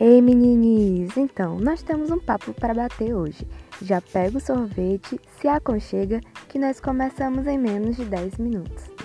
Ei menininhos, então, nós temos um papo para bater hoje. Já pega o sorvete, se aconchega, que nós começamos em menos de 10 minutos.